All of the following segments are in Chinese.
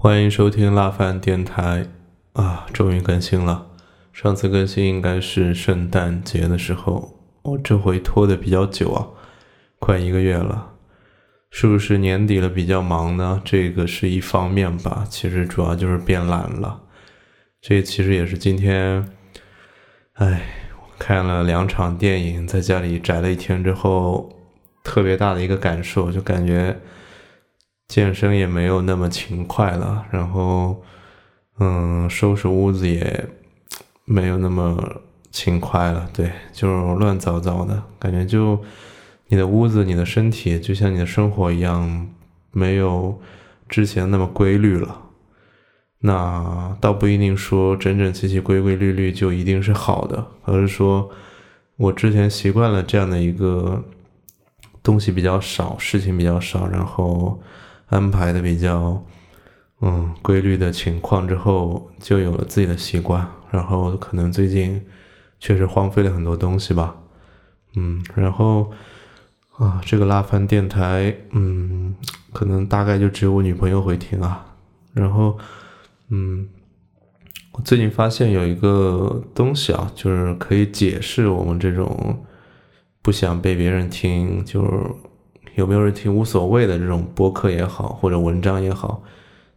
欢迎收听辣饭电台啊！终于更新了，上次更新应该是圣诞节的时候，我这回拖的比较久啊，快一个月了，是不是年底了比较忙呢？这个是一方面吧，其实主要就是变懒了。这其实也是今天，哎，看了两场电影，在家里宅了一天之后，特别大的一个感受，就感觉。健身也没有那么勤快了，然后，嗯，收拾屋子也没有那么勤快了，对，就乱糟糟的感觉。就你的屋子、你的身体，就像你的生活一样，没有之前那么规律了。那倒不一定说整整齐齐、规规律律就一定是好的，而是说我之前习惯了这样的一个东西比较少，事情比较少，然后。安排的比较，嗯，规律的情况之后，就有了自己的习惯。然后可能最近确实荒废了很多东西吧，嗯，然后啊，这个拉翻电台，嗯，可能大概就只有我女朋友会听啊。然后，嗯，我最近发现有一个东西啊，就是可以解释我们这种不想被别人听，就是。有没有人听无所谓的这种播客也好，或者文章也好？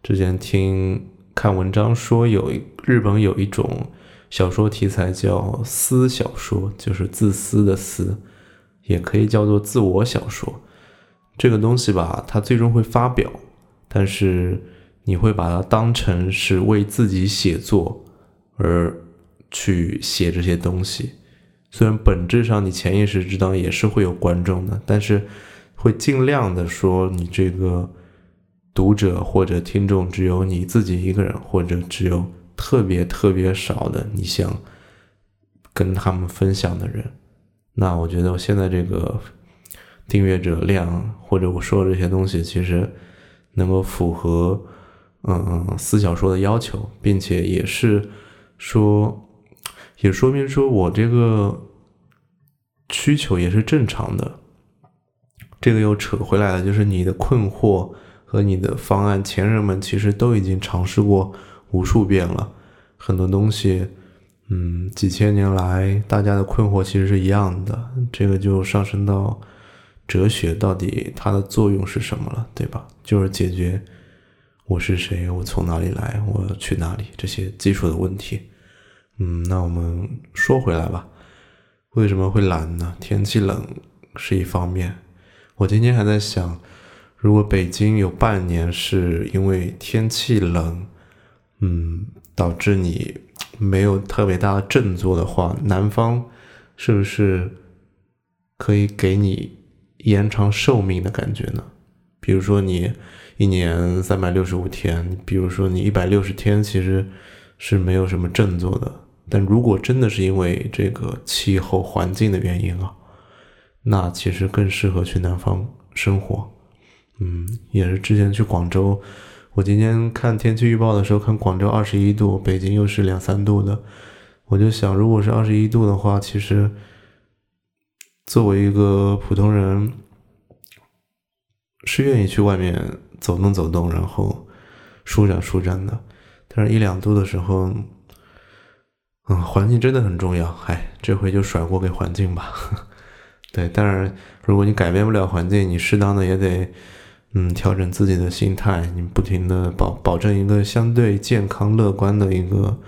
之前听看文章说，有日本有一种小说题材叫私小说，就是自私的私，也可以叫做自我小说。这个东西吧，它最终会发表，但是你会把它当成是为自己写作而去写这些东西。虽然本质上你潜意识知道也是会有观众的，但是。会尽量的说，你这个读者或者听众只有你自己一个人，或者只有特别特别少的你想跟他们分享的人。那我觉得我现在这个订阅者量，或者我说的这些东西，其实能够符合嗯私小说的要求，并且也是说，也说明说我这个需求也是正常的。这个又扯回来了，就是你的困惑和你的方案，前人们其实都已经尝试过无数遍了。很多东西，嗯，几千年来大家的困惑其实是一样的。这个就上升到哲学，到底它的作用是什么了，对吧？就是解决我是谁，我从哪里来，我要去哪里这些基础的问题。嗯，那我们说回来吧，为什么会懒呢？天气冷是一方面。我今天还在想，如果北京有半年是因为天气冷，嗯，导致你没有特别大的振作的话，南方是不是可以给你延长寿命的感觉呢？比如说你一年三百六十五天，比如说你一百六十天其实是没有什么振作的。但如果真的是因为这个气候环境的原因啊。那其实更适合去南方生活，嗯，也是之前去广州，我今天看天气预报的时候，看广州二十一度，北京又是两三度的，我就想，如果是二十一度的话，其实作为一个普通人，是愿意去外面走动走动，然后舒展舒展的。但是，一两度的时候，嗯，环境真的很重要。哎，这回就甩锅给环境吧。对，当然，如果你改变不了环境，你适当的也得，嗯，调整自己的心态，你不停的保保证一个相对健康乐观的一个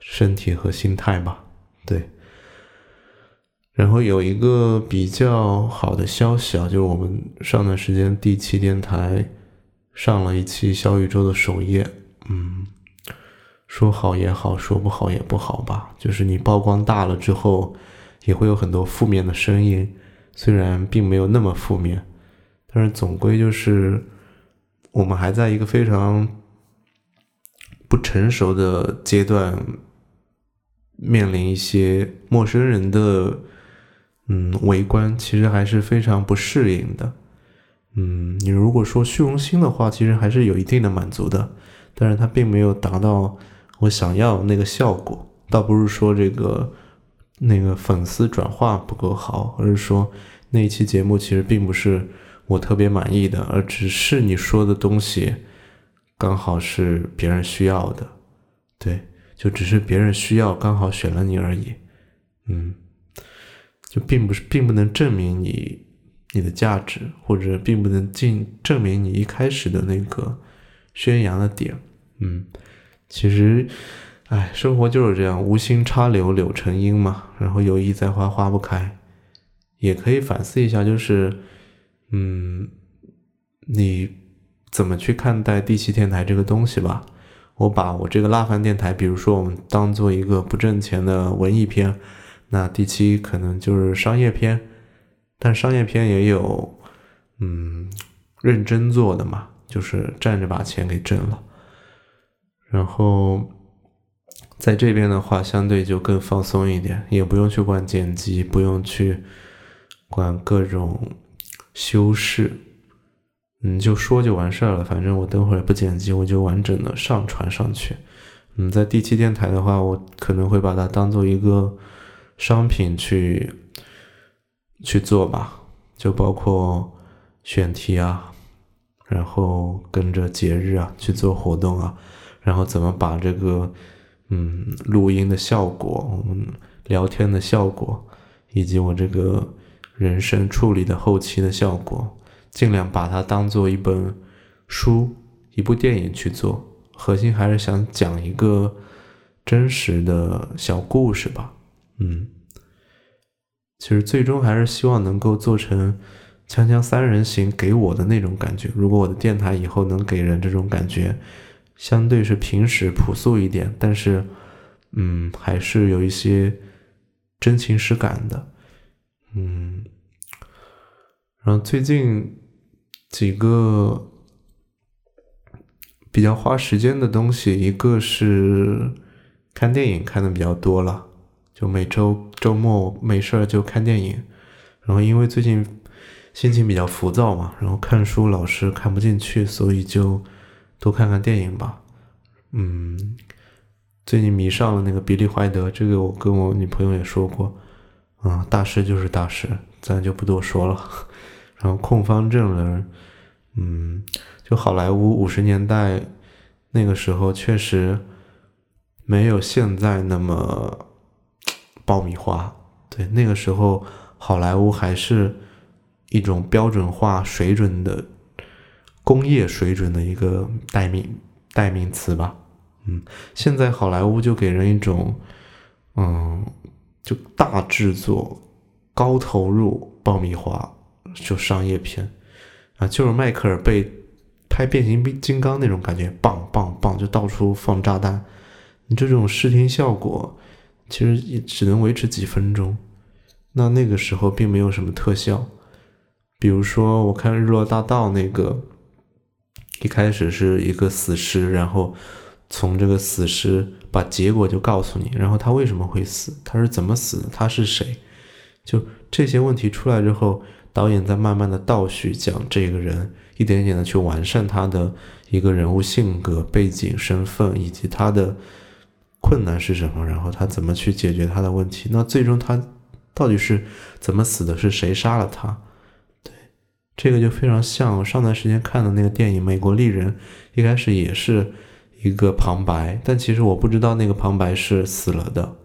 身体和心态吧。对，然后有一个比较好的消息啊，就是我们上段时间第七电台上了一期小宇宙的首页，嗯，说好也好，说不好也不好吧，就是你曝光大了之后。也会有很多负面的声音，虽然并没有那么负面，但是总归就是我们还在一个非常不成熟的阶段，面临一些陌生人的嗯围观，其实还是非常不适应的。嗯，你如果说虚荣心的话，其实还是有一定的满足的，但是它并没有达到我想要那个效果，倒不是说这个。那个粉丝转化不够好，而是说那一期节目其实并不是我特别满意的，而只是你说的东西刚好是别人需要的，对，就只是别人需要，刚好选了你而已，嗯，就并不是，并不能证明你你的价值，或者并不能进证明你一开始的那个宣扬的点，嗯，其实，哎，生活就是这样，无心插柳柳成荫嘛，然后有意栽花花不开，也可以反思一下，就是，嗯，你。怎么去看待第七电台这个东西吧？我把我这个拉饭电台，比如说我们当做一个不挣钱的文艺片，那第七可能就是商业片，但商业片也有，嗯，认真做的嘛，就是站着把钱给挣了。然后在这边的话，相对就更放松一点，也不用去管剪辑，不用去管各种修饰。嗯，就说就完事儿了。反正我等会儿不剪辑，我就完整的上传上去。嗯，在第七电台的话，我可能会把它当做一个商品去去做吧。就包括选题啊，然后跟着节日啊去做活动啊，然后怎么把这个嗯录音的效果、我们聊天的效果，以及我这个人声处理的后期的效果。尽量把它当做一本书、一部电影去做，核心还是想讲一个真实的小故事吧。嗯，其实最终还是希望能够做成《锵锵三人行》给我的那种感觉。如果我的电台以后能给人这种感觉，相对是平时朴素一点，但是，嗯，还是有一些真情实感的。嗯，然后最近。几个比较花时间的东西，一个是看电影看的比较多了，就每周周末没事儿就看电影。然后因为最近心情比较浮躁嘛，然后看书老是看不进去，所以就多看看电影吧。嗯，最近迷上了那个比利怀德，这个我跟我女朋友也说过，啊，大师就是大师，咱就不多说了。然后控方证人，嗯，就好莱坞五十年代那个时候确实没有现在那么爆米花。对，那个时候好莱坞还是一种标准化水准的工业水准的一个代名代名词吧。嗯，现在好莱坞就给人一种，嗯，就大制作、高投入、爆米花。就商业片啊，就是迈克尔贝拍变形金刚那种感觉，棒棒棒，就到处放炸弹。你这种视听效果其实也只能维持几分钟。那那个时候并没有什么特效，比如说我看《日落大道》那个，一开始是一个死尸，然后从这个死尸把结果就告诉你，然后他为什么会死，他是怎么死的，他是谁，就这些问题出来之后。导演在慢慢的倒叙讲这个人，一点点的去完善他的一个人物性格、背景、身份以及他的困难是什么，然后他怎么去解决他的问题。那最终他到底是怎么死的？是谁杀了他？这个就非常像上段时间看的那个电影《美国丽人》，一开始也是一个旁白，但其实我不知道那个旁白是死了的。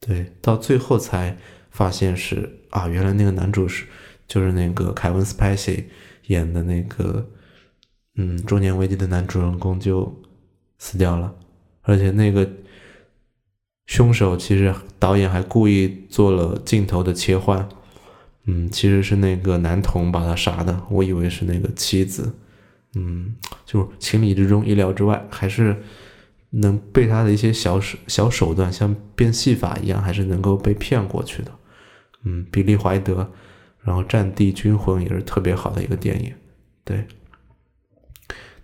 对，到最后才发现是啊，原来那个男主是。就是那个凯文·斯派西演的那个，嗯，中年危机的男主人公就死掉了，而且那个凶手其实导演还故意做了镜头的切换，嗯，其实是那个男童把他杀的，我以为是那个妻子，嗯，就情理之中，意料之外，还是能被他的一些小手小手段，像变戏法一样，还是能够被骗过去的，嗯，比利·怀德。然后《战地军魂》也是特别好的一个电影，对，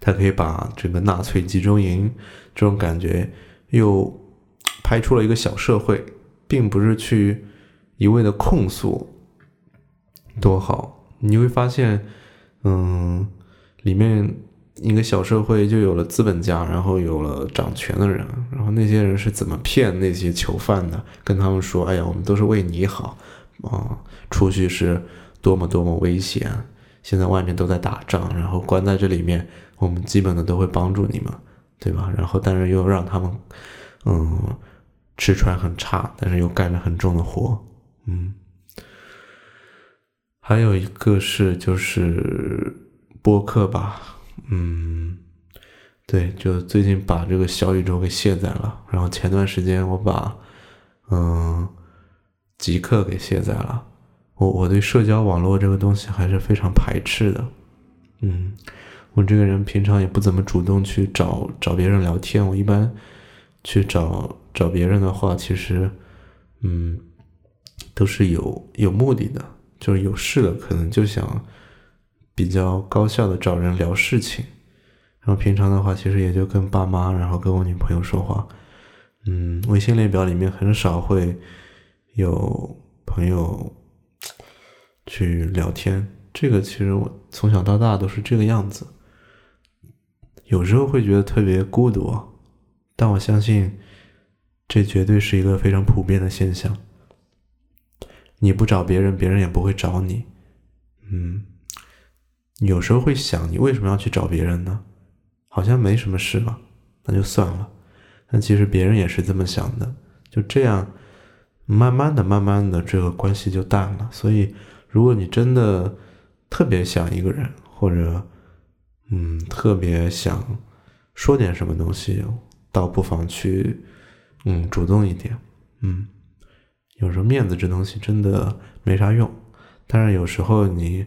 他可以把这个纳粹集中营这种感觉又拍出了一个小社会，并不是去一味的控诉，多好！你会发现，嗯，里面一个小社会就有了资本家，然后有了掌权的人，然后那些人是怎么骗那些囚犯的？跟他们说：“哎呀，我们都是为你好。”啊，出去是多么多么危险！现在外面都在打仗，然后关在这里面，我们基本的都会帮助你们，对吧？然后但是又让他们，嗯，吃穿很差，但是又干着很重的活，嗯。还有一个是就是播客吧，嗯，对，就最近把这个小宇宙给卸载了，然后前段时间我把嗯极客给卸载了。我我对社交网络这个东西还是非常排斥的，嗯，我这个人平常也不怎么主动去找找别人聊天，我一般去找找别人的话，其实嗯都是有有目的的。就是有事了，可能就想比较高效的找人聊事情，然后平常的话，其实也就跟爸妈，然后跟我女朋友说话。嗯，微信列表里面很少会有朋友去聊天。这个其实我从小到大都是这个样子，有时候会觉得特别孤独，但我相信这绝对是一个非常普遍的现象。你不找别人，别人也不会找你。嗯，有时候会想，你为什么要去找别人呢？好像没什么事嘛，那就算了。但其实别人也是这么想的，就这样，慢慢的、慢慢的，这个关系就淡了。所以，如果你真的特别想一个人，或者嗯，特别想说点什么东西，倒不妨去嗯，主动一点，嗯。有时候面子这东西真的没啥用，但是有时候你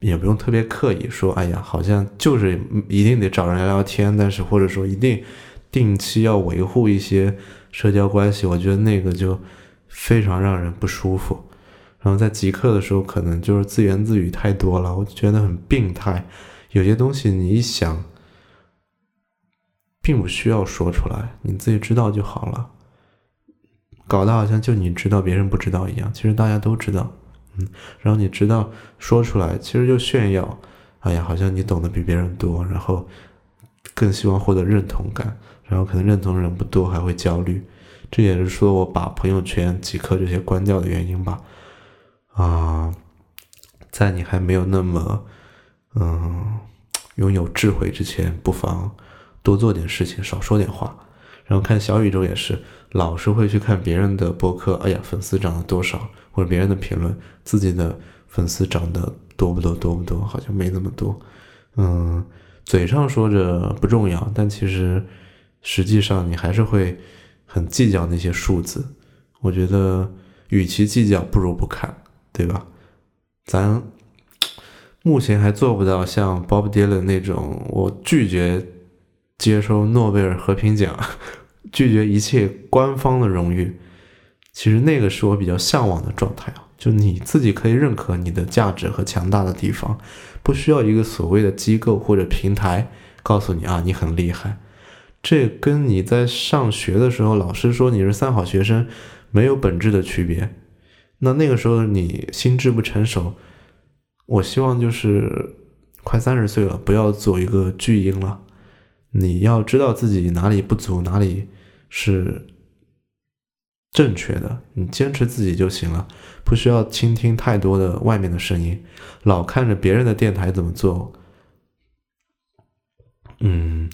也不用特别刻意说，哎呀，好像就是一定得找人聊聊天，但是或者说一定定期要维护一些社交关系，我觉得那个就非常让人不舒服。然后在极客的时候，可能就是自言自语太多了，我觉得很病态。有些东西你一想，并不需要说出来，你自己知道就好了。搞得好像就你知道，别人不知道一样。其实大家都知道，嗯。然后你知道说出来，其实就炫耀。哎呀，好像你懂得比别人多，然后更希望获得认同感。然后可能认同人不多，还会焦虑。这也是说我把朋友圈、即刻这些关掉的原因吧。啊，在你还没有那么嗯拥有智慧之前，不妨多做点事情，少说点话。然后看小宇宙也是。老是会去看别人的博客，哎呀，粉丝涨了多少？或者别人的评论，自己的粉丝涨得多不多？多不多？好像没那么多。嗯，嘴上说着不重要，但其实实际上你还是会很计较那些数字。我觉得，与其计较，不如不看，对吧？咱目前还做不到像 Bob Dylan 那种，我拒绝接收诺贝尔和平奖。拒绝一切官方的荣誉，其实那个是我比较向往的状态啊。就你自己可以认可你的价值和强大的地方，不需要一个所谓的机构或者平台告诉你啊你很厉害。这跟你在上学的时候老师说你是三好学生没有本质的区别。那那个时候你心智不成熟，我希望就是快三十岁了，不要做一个巨婴了。你要知道自己哪里不足，哪里。是正确的，你坚持自己就行了，不需要倾听太多的外面的声音，老看着别人的电台怎么做，嗯，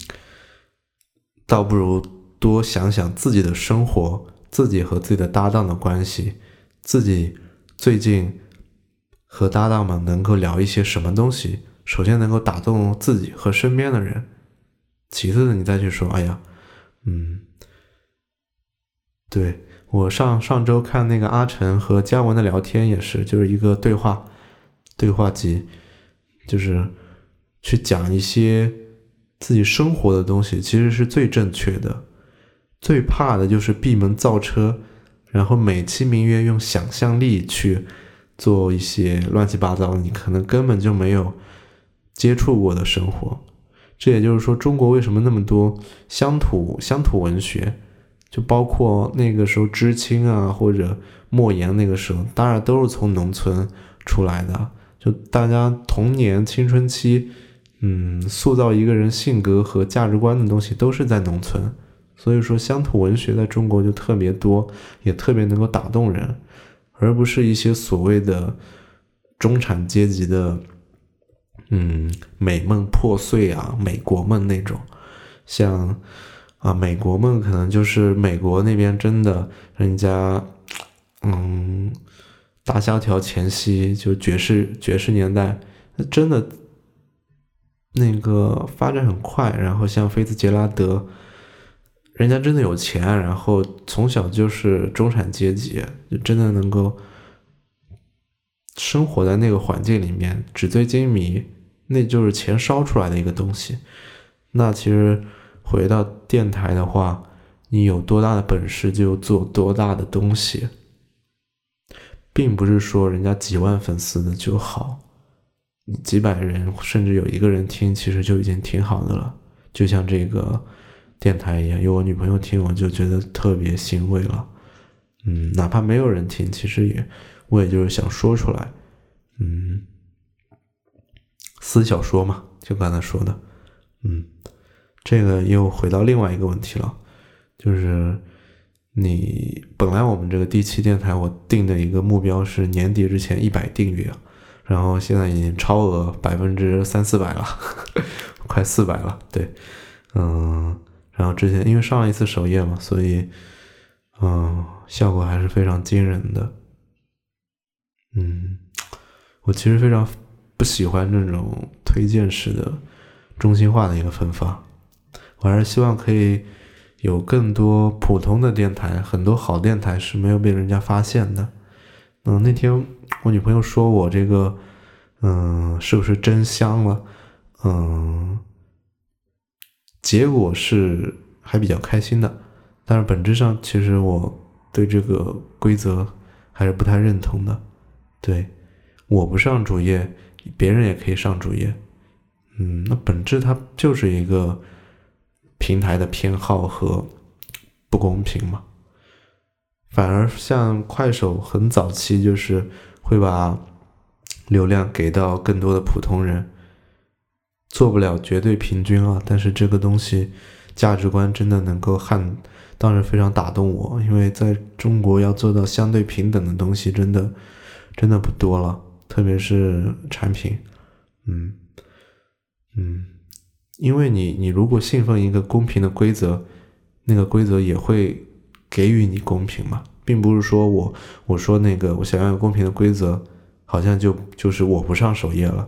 倒不如多想想自己的生活，自己和自己的搭档的关系，自己最近和搭档们能够聊一些什么东西，首先能够打动自己和身边的人，其次的你再去说，哎呀，嗯。对我上上周看那个阿晨和姜文的聊天也是，就是一个对话对话集，就是去讲一些自己生活的东西，其实是最正确的。最怕的就是闭门造车，然后美其名曰用想象力去做一些乱七八糟，你可能根本就没有接触过的生活。这也就是说，中国为什么那么多乡土乡土文学？就包括那个时候知青啊，或者莫言那个时候，当然都是从农村出来的。就大家童年青春期，嗯，塑造一个人性格和价值观的东西都是在农村。所以说，乡土文学在中国就特别多，也特别能够打动人，而不是一些所谓的中产阶级的嗯，美梦破碎啊，美国梦那种，像啊，美国梦可能就是美国那边真的人家，嗯，大萧条前夕就爵士爵士年代，真的那个发展很快，然后像菲茨杰拉德。人家真的有钱，然后从小就是中产阶级，就真的能够生活在那个环境里面，纸醉金迷，那就是钱烧出来的一个东西。那其实回到电台的话，你有多大的本事就做多大的东西，并不是说人家几万粉丝的就好，几百人甚至有一个人听，其实就已经挺好的了。就像这个。电台一样，有我女朋友听，我就觉得特别欣慰了。嗯，哪怕没有人听，其实也，我也就是想说出来。嗯，私小说嘛，就刚才说的。嗯，这个又回到另外一个问题了，就是你本来我们这个第七电台，我定的一个目标是年底之前一百订阅，然后现在已经超额百分之三四百了，快四百了。对，嗯。然后之前因为上一次首页嘛，所以，嗯，效果还是非常惊人的。嗯，我其实非常不喜欢这种推荐式的中心化的一个分发，我还是希望可以有更多普通的电台，很多好电台是没有被人家发现的。嗯，那天我女朋友说我这个，嗯，是不是真香了？嗯。结果是还比较开心的，但是本质上其实我对这个规则还是不太认同的。对，我不上主页，别人也可以上主页。嗯，那本质它就是一个平台的偏好和不公平嘛。反而像快手很早期就是会把流量给到更多的普通人。做不了绝对平均啊，但是这个东西价值观真的能够撼，当然非常打动我，因为在中国要做到相对平等的东西，真的真的不多了，特别是产品，嗯嗯，因为你你如果信奉一个公平的规则，那个规则也会给予你公平嘛，并不是说我我说那个我想要公平的规则，好像就就是我不上首页了。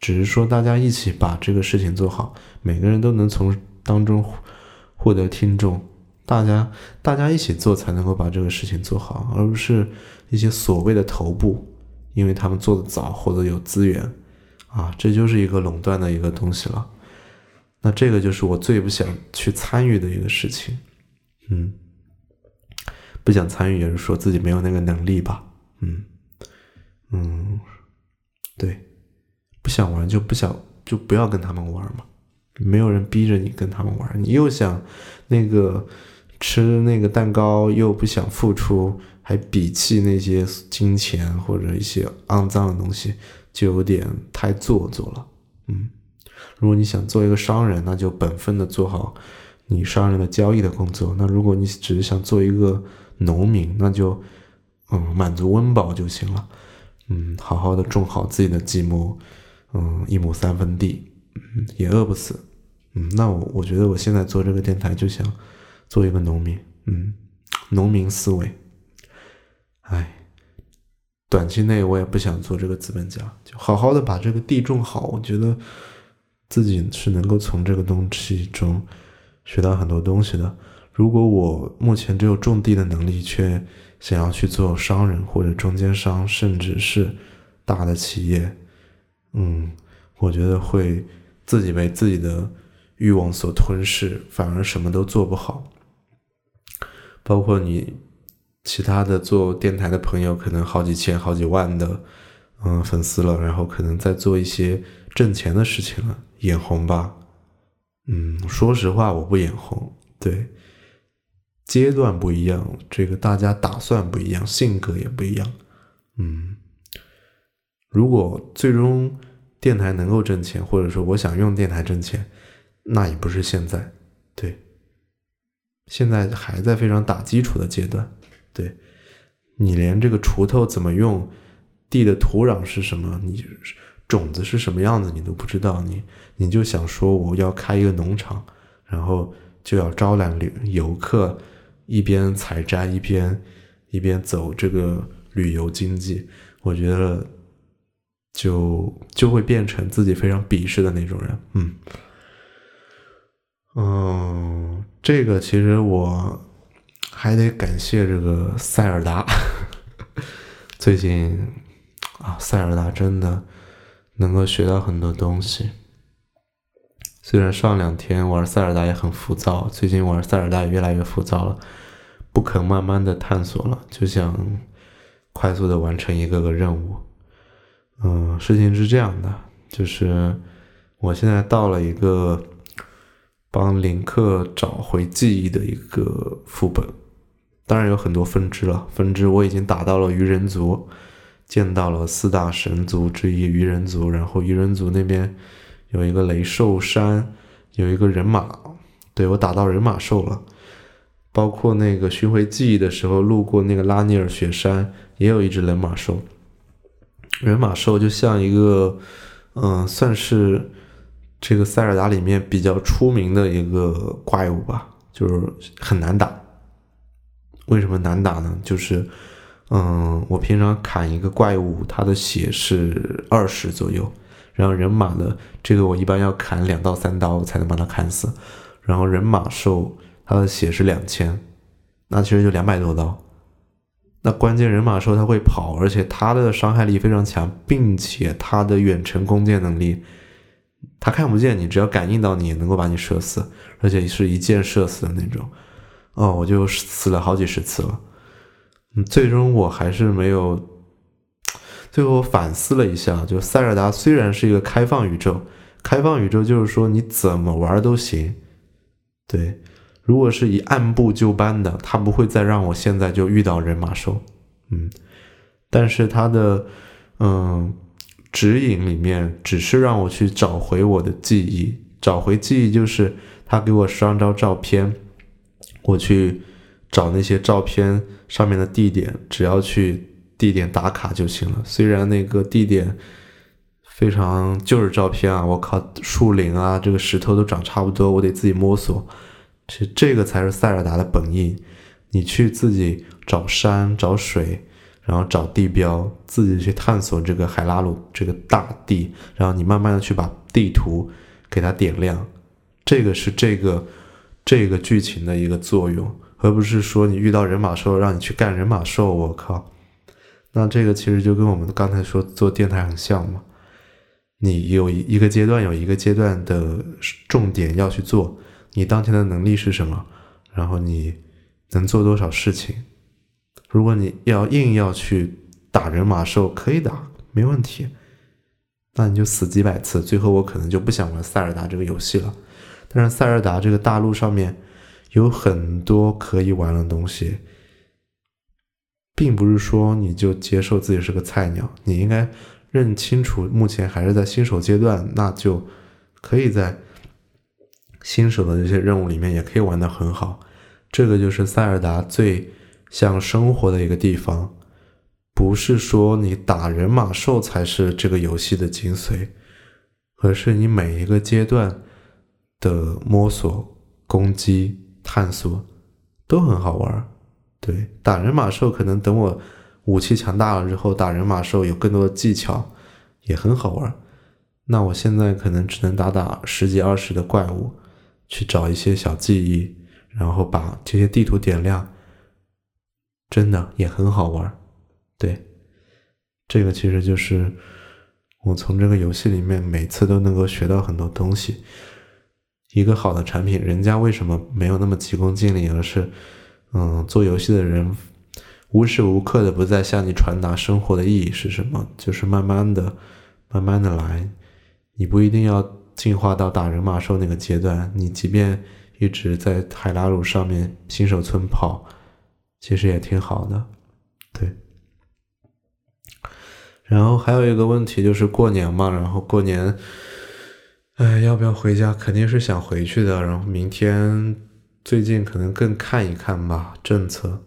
只是说，大家一起把这个事情做好，每个人都能从当中获得听众。大家大家一起做，才能够把这个事情做好，而不是一些所谓的头部，因为他们做的早或者有资源啊，这就是一个垄断的一个东西了。那这个就是我最不想去参与的一个事情。嗯，不想参与也是说自己没有那个能力吧。嗯嗯，对。不想玩就不想就不要跟他们玩嘛，没有人逼着你跟他们玩，你又想那个吃那个蛋糕，又不想付出，还鄙弃那些金钱或者一些肮脏的东西，就有点太做作了。嗯，如果你想做一个商人，那就本分的做好你商人的交易的工作；那如果你只是想做一个农民，那就嗯满足温饱就行了。嗯，好好的种好自己的几亩。嗯，一亩三分地，嗯，也饿不死。嗯，那我我觉得我现在做这个电台就想做一个农民，嗯，农民思维。哎，短期内我也不想做这个资本家，就好好的把这个地种好。我觉得自己是能够从这个东西中学到很多东西的。如果我目前只有种地的能力，却想要去做商人或者中间商，甚至是大的企业。嗯，我觉得会自己被自己的欲望所吞噬，反而什么都做不好。包括你其他的做电台的朋友，可能好几千、好几万的嗯粉丝了，然后可能在做一些挣钱的事情了，眼红吧？嗯，说实话，我不眼红。对，阶段不一样，这个大家打算不一样，性格也不一样。嗯。如果最终电台能够挣钱，或者说我想用电台挣钱，那也不是现在，对，现在还在非常打基础的阶段，对，你连这个锄头怎么用，地的土壤是什么，你种子是什么样子你都不知道，你你就想说我要开一个农场，然后就要招揽旅游客，一边采摘一边一边走这个旅游经济，我觉得就就会变成自己非常鄙视的那种人，嗯嗯，这个其实我还得感谢这个塞尔达，最近啊，塞尔达真的。能够学到很多东西。虽然上两天玩塞尔达也很浮躁，最近玩塞尔达也越来越浮躁了，不肯慢慢的探索了，就想快速的完成一个个任务。嗯，事情是这样的，就是我现在到了一个帮林克找回记忆的一个副本，当然有很多分支了，分支我已经打到了鱼人族。见到了四大神族之一鱼人族，然后鱼人族那边有一个雷兽山，有一个人马，对我打到人马兽了。包括那个巡回记忆的时候，路过那个拉尼尔雪山，也有一只人马兽。人马兽就像一个，嗯，算是这个塞尔达里面比较出名的一个怪物吧，就是很难打。为什么难打呢？就是。嗯，我平常砍一个怪物，它的血是二十左右，然后人马的这个我一般要砍两到三刀才能把它砍死，然后人马兽它的血是两千，那其实就两百多刀。那关键人马兽它会跑，而且它的伤害力非常强，并且它的远程弓箭能力，它看不见你，只要感应到你也能够把你射死，而且是一箭射死的那种。哦，我就死了好几十次了。嗯，最终我还是没有。最后反思了一下，就塞尔达虽然是一个开放宇宙，开放宇宙就是说你怎么玩都行。对，如果是以按部就班的，他不会再让我现在就遇到人马兽。嗯，但是他的嗯指引里面只是让我去找回我的记忆，找回记忆就是他给我十二张照片，我去。找那些照片上面的地点，只要去地点打卡就行了。虽然那个地点非常就是照片啊，我靠，树林啊，这个石头都长差不多，我得自己摸索。其实这个才是塞尔达的本意，你去自己找山、找水，然后找地标，自己去探索这个海拉鲁这个大地，然后你慢慢的去把地图给它点亮。这个是这个这个剧情的一个作用。而不是说你遇到人马兽让你去干人马兽，我靠，那这个其实就跟我们刚才说做电台很像嘛。你有一个阶段有一个阶段的重点要去做，你当前的能力是什么，然后你能做多少事情。如果你要硬要去打人马兽，可以打，没问题，那你就死几百次，最后我可能就不想玩塞尔达这个游戏了。但是塞尔达这个大陆上面。有很多可以玩的东西，并不是说你就接受自己是个菜鸟，你应该认清楚，目前还是在新手阶段，那就可以在新手的这些任务里面也可以玩得很好。这个就是塞尔达最像生活的一个地方，不是说你打人马兽才是这个游戏的精髓，而是你每一个阶段的摸索、攻击。探索都很好玩，对打人马兽可能等我武器强大了之后，打人马兽有更多的技巧也很好玩。那我现在可能只能打打十几二十的怪物，去找一些小记忆，然后把这些地图点亮，真的也很好玩。对，这个其实就是我从这个游戏里面每次都能够学到很多东西。一个好的产品，人家为什么没有那么急功近利，而是，嗯，做游戏的人无时无刻的不在向你传达生活的意义是什么？就是慢慢的、慢慢的来，你不一定要进化到打人马兽那个阶段，你即便一直在海拉鲁上面新手村跑，其实也挺好的，对。然后还有一个问题就是过年嘛，然后过年。哎，要不要回家？肯定是想回去的。然后明天，最近可能更看一看吧，政策。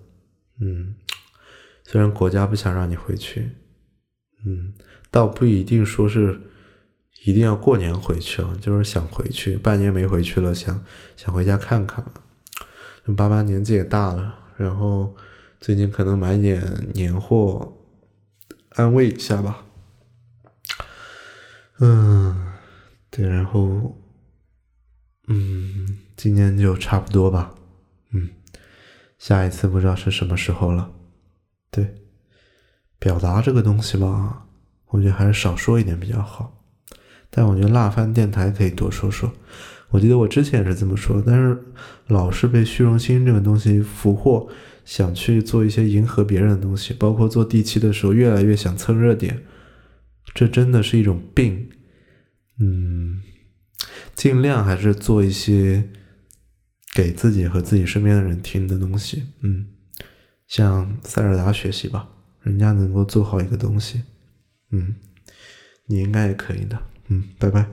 嗯，虽然国家不想让你回去，嗯，倒不一定说是一定要过年回去啊，就是想回去，半年没回去了，想想回家看看。爸爸年纪也大了，然后最近可能买点年货，安慰一下吧。嗯，对，然后，嗯，今年就差不多吧。嗯，下一次不知道是什么时候了。对，表达这个东西吧，我觉得还是少说一点比较好。但我觉得辣饭电台可以多说说。我记得我之前也是这么说，但是老是被虚荣心这个东西俘获，想去做一些迎合别人的东西，包括做第七的时候，越来越想蹭热点。这真的是一种病。嗯，尽量还是做一些给自己和自己身边的人听的东西。嗯，向塞尔达学习吧，人家能够做好一个东西。嗯，你应该也可以的。嗯，拜拜。